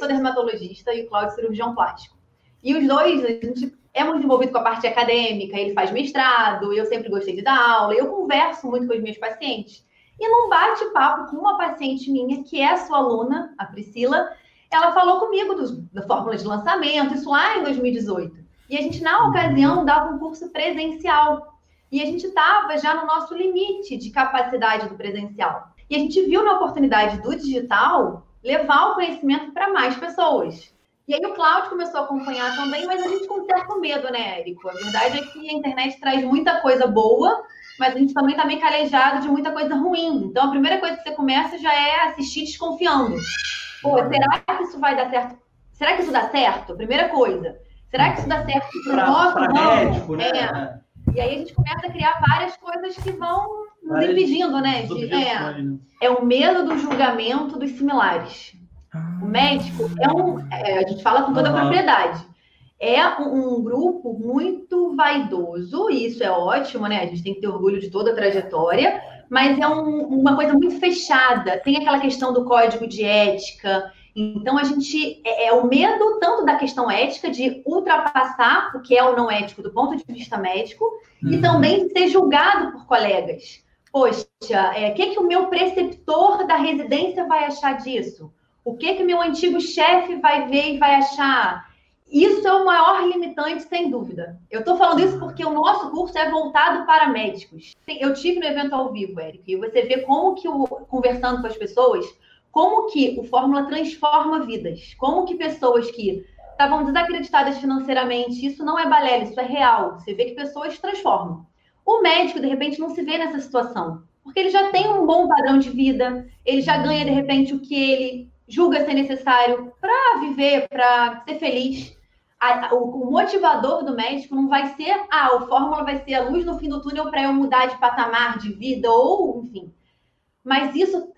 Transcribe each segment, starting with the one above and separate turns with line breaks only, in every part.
sou dermatologista e o Cláudio cirurgião plástico. E os dois, a gente é muito envolvido com a parte acadêmica, ele faz mestrado, eu sempre gostei de dar aula, eu converso muito com os meus pacientes. E num bate-papo com uma paciente minha, que é sua aluna, a Priscila, ela falou comigo dos, da fórmula de lançamento, isso lá em 2018. E a gente, na ocasião, dava um curso presencial. E a gente estava já no nosso limite de capacidade do presencial. E a gente viu na oportunidade do digital levar o conhecimento para mais pessoas. E aí o Cláudio começou a acompanhar também, mas a gente com certo medo, né, Érico? A verdade é que a internet traz muita coisa boa, mas a gente também está meio calejado de muita coisa ruim. Então a primeira coisa que você começa já é assistir desconfiando. Pô, será que isso vai dar certo? Será que isso dá certo? Primeira coisa. Será que isso dá certo para o nosso
médico, né?
É. E aí a gente começa a criar várias coisas que vão nos impedindo, né? De, é, né? é o medo do julgamento dos similares. O médico é um. É, a gente fala com toda a propriedade. É um, um, grupo muito vaidoso, e isso é ótimo, né? A gente tem que ter orgulho de toda a trajetória, mas é um, uma coisa muito fechada. Tem aquela questão do código de ética. Então, a gente. É, é o medo tanto da questão ética, de ultrapassar o que é o não ético do ponto de vista médico, uhum. e também de ser julgado por colegas. Poxa, o é, que, que o meu preceptor da residência vai achar disso? O que que meu antigo chefe vai ver e vai achar? Isso é o maior limitante, sem dúvida. Eu estou falando isso porque o nosso curso é voltado para médicos. Eu tive no evento ao vivo, Eric, e você vê como que, o, conversando com as pessoas, como que o Fórmula transforma vidas. Como que pessoas que estavam desacreditadas financeiramente, isso não é balela, isso é real. Você vê que pessoas transformam. O médico, de repente, não se vê nessa situação, porque ele já tem um bom padrão de vida, ele já ganha, de repente, o que ele julga ser necessário para viver, para ser feliz. A, o, o, motivador do médico não vai ser, ah, o fórmula vai ser a luz no fim do túnel para eu mudar de patamar de vida, ou enfim. Mas isso.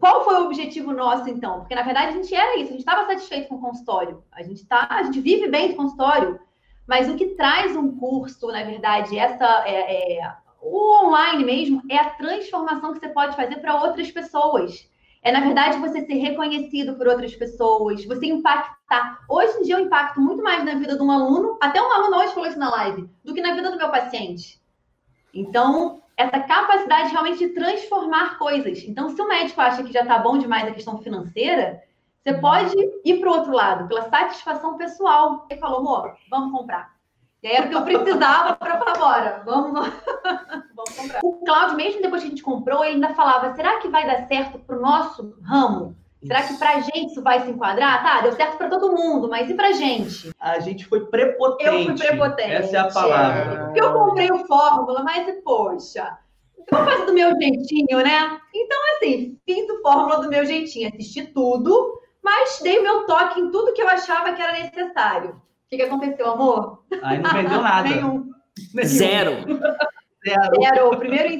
Qual foi o objetivo nosso, então? Porque, na verdade, a gente era isso, a gente estava satisfeito com o consultório. A gente, tá, a gente vive bem do consultório, mas o que traz um curso, na verdade, essa é, é o online mesmo, é a transformação que você pode fazer para outras pessoas. É, na verdade, você ser reconhecido por outras pessoas, você impactar. Hoje em dia, eu impacto muito mais na vida de um aluno, até um aluno hoje falou isso na live, do que na vida do meu paciente. Então, essa capacidade realmente de transformar coisas. Então, se o médico acha que já está bom demais a questão financeira, você pode ir para o outro lado, pela satisfação pessoal. Ele falou, amor, vamos comprar. E aí era o que eu precisava para falar, bora, vamos, vamos comprar. O Cláudio, mesmo depois que a gente comprou, ele ainda falava: será que vai dar certo para o nosso ramo? Será que para a gente isso vai se enquadrar? Tá, deu certo para todo mundo, mas e para gente?
A gente foi prepotente.
Eu fui prepotente.
Essa é a palavra.
Porque eu comprei o Fórmula, mas, poxa, eu vou fazer do meu jeitinho, né? Então, assim, fiz o Fórmula do meu jeitinho. Assisti tudo, mas dei o meu toque em tudo que eu achava que era necessário que, que aconteceu, amor?
Aí não vendeu nada.
Nenhum. Zero.
Zero. Zero. O primeiro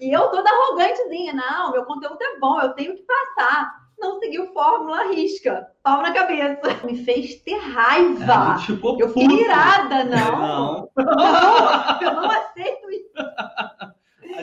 E eu toda arrogantezinha. Não, meu conteúdo é bom, eu tenho que passar. Não seguiu fórmula risca. Pau na cabeça. Me fez ter raiva.
ficou
eu fiquei irada, não. Não. não. Eu não aceito isso.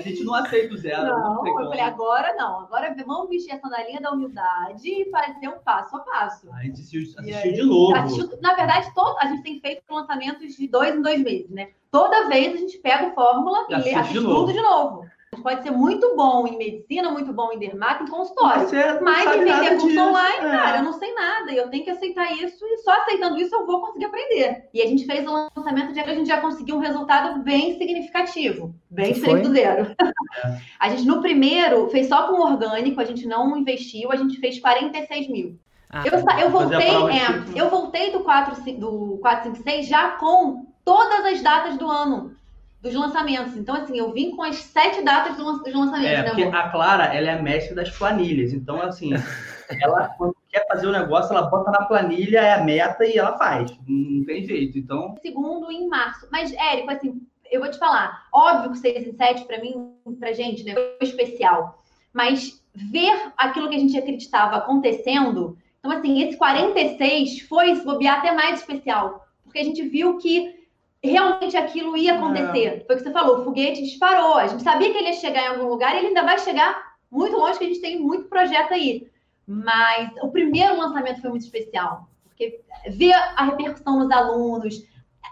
A gente não aceita o zero.
Não, não eu falei, agora não. Agora vamos vestir a sandalinha da humildade e fazer um passo a passo.
A gente assistiu, assistiu de novo. Assistiu,
na verdade, todo, a gente tem feito lançamentos de dois em dois meses, né? Toda vez a gente pega o fórmula e, e lê, assiste tudo de novo pode ser muito bom em medicina, muito bom em dermato, em consultório. Você mas em vender curso disso. online, é. cara, eu não sei nada. E eu tenho que aceitar isso e só aceitando isso eu vou conseguir aprender. E a gente fez o lançamento de que a gente já conseguiu um resultado bem significativo. Bem diferente do zero. É. A gente, no primeiro, fez só com orgânico, a gente não investiu, a gente fez 46 mil. Ah, eu, eu, voltei, é, eu voltei do, 4, do 456 já com todas as datas do ano dos lançamentos. Então, assim, eu vim com as sete datas dos lançamentos. É,
né, porque a Clara, ela é a mestre das planilhas. Então, assim, ela, quando quer fazer o um negócio, ela bota na planilha, é a meta e ela faz. Não tem jeito. Então.
Segundo em março. Mas, Érico, assim, eu vou te falar. Óbvio que 6 em 7, para mim, pra gente, né, foi especial. Mas ver aquilo que a gente acreditava acontecendo. Então, assim, esse 46 foi, se bobear, até mais especial. Porque a gente viu que realmente aquilo ia acontecer. É. Foi o que você falou, o foguete disparou. A gente sabia que ele ia chegar em algum lugar e ele ainda vai chegar muito longe, que a gente tem muito projeto aí. Mas o primeiro lançamento foi muito especial, porque ver a repercussão nos alunos,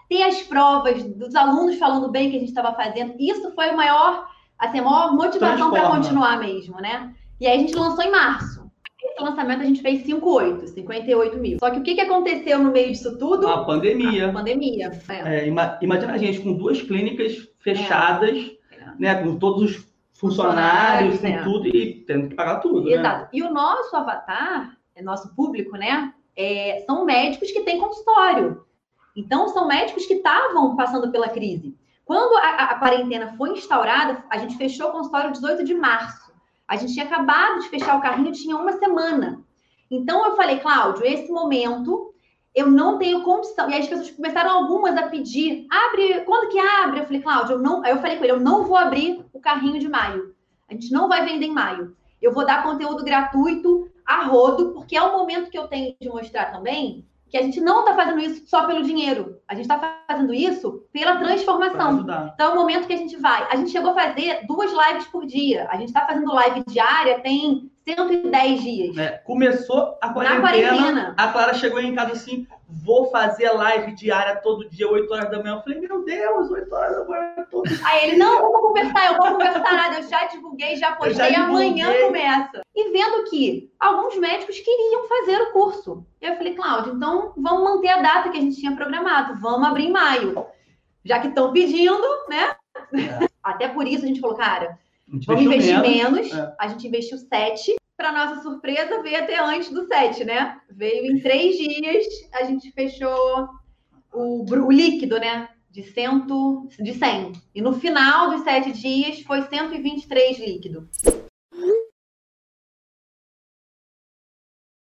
ter as provas dos alunos falando bem que a gente estava fazendo, isso foi o maior, assim, a maior motivação para continuar mesmo, né? E aí a gente lançou em março. Esse lançamento a gente fez 58, 58 mil. Só que o que, que aconteceu no meio disso tudo?
A pandemia.
A pandemia.
É. É, imagina a gente com duas clínicas fechadas, é. né? Com todos os funcionários, com é. tudo, e tendo que pagar tudo. Né?
Exato. Né? E o nosso avatar, nosso público, né? É, são médicos que têm consultório. Então, são médicos que estavam passando pela crise. Quando a, a, quarentena foi instaurada, a gente fechou o consultório 18 de março. A gente tinha acabado de fechar o carrinho, tinha uma semana. Então, eu falei, Cláudio, esse momento eu não tenho condição. E aí as pessoas começaram algumas a pedir, abre, quando que abre? Eu falei, Cláudio, eu não. Aí eu falei com ele, eu não vou abrir o carrinho de maio. A gente não vai vender em maio. Eu vou dar conteúdo gratuito a rodo, porque é o momento que eu tenho de mostrar também que a gente não está fazendo isso só pelo dinheiro. A gente está fazendo isso pela transformação. Então é o momento que a gente vai. A gente chegou a fazer duas lives por dia. A gente está fazendo live diária, tem 110 dias.
É, começou a quarentena, quarentena, A Clara chegou em casa assim: vou fazer live diária todo dia, 8 horas da manhã. Eu falei, meu Deus, 8 horas da manhã todo dia.
Aí ele, não, eu vou conversar, eu vou conversar nada. Eu já divulguei, já postei, já amanhã começa. E vendo que alguns médicos queriam fazer o curso. Eu falei, Cláudio, então vamos manter a data que a gente tinha programado, vamos abrir em maio. Já que estão pedindo, né? É. Até por isso a gente falou, cara, vamos investir menos. menos. É. A gente investiu 7 para nossa surpresa, veio até antes do 7, né? Veio em três dias, a gente fechou o, o líquido, né? De, cento, de 100. E no final dos sete dias foi 123 líquido.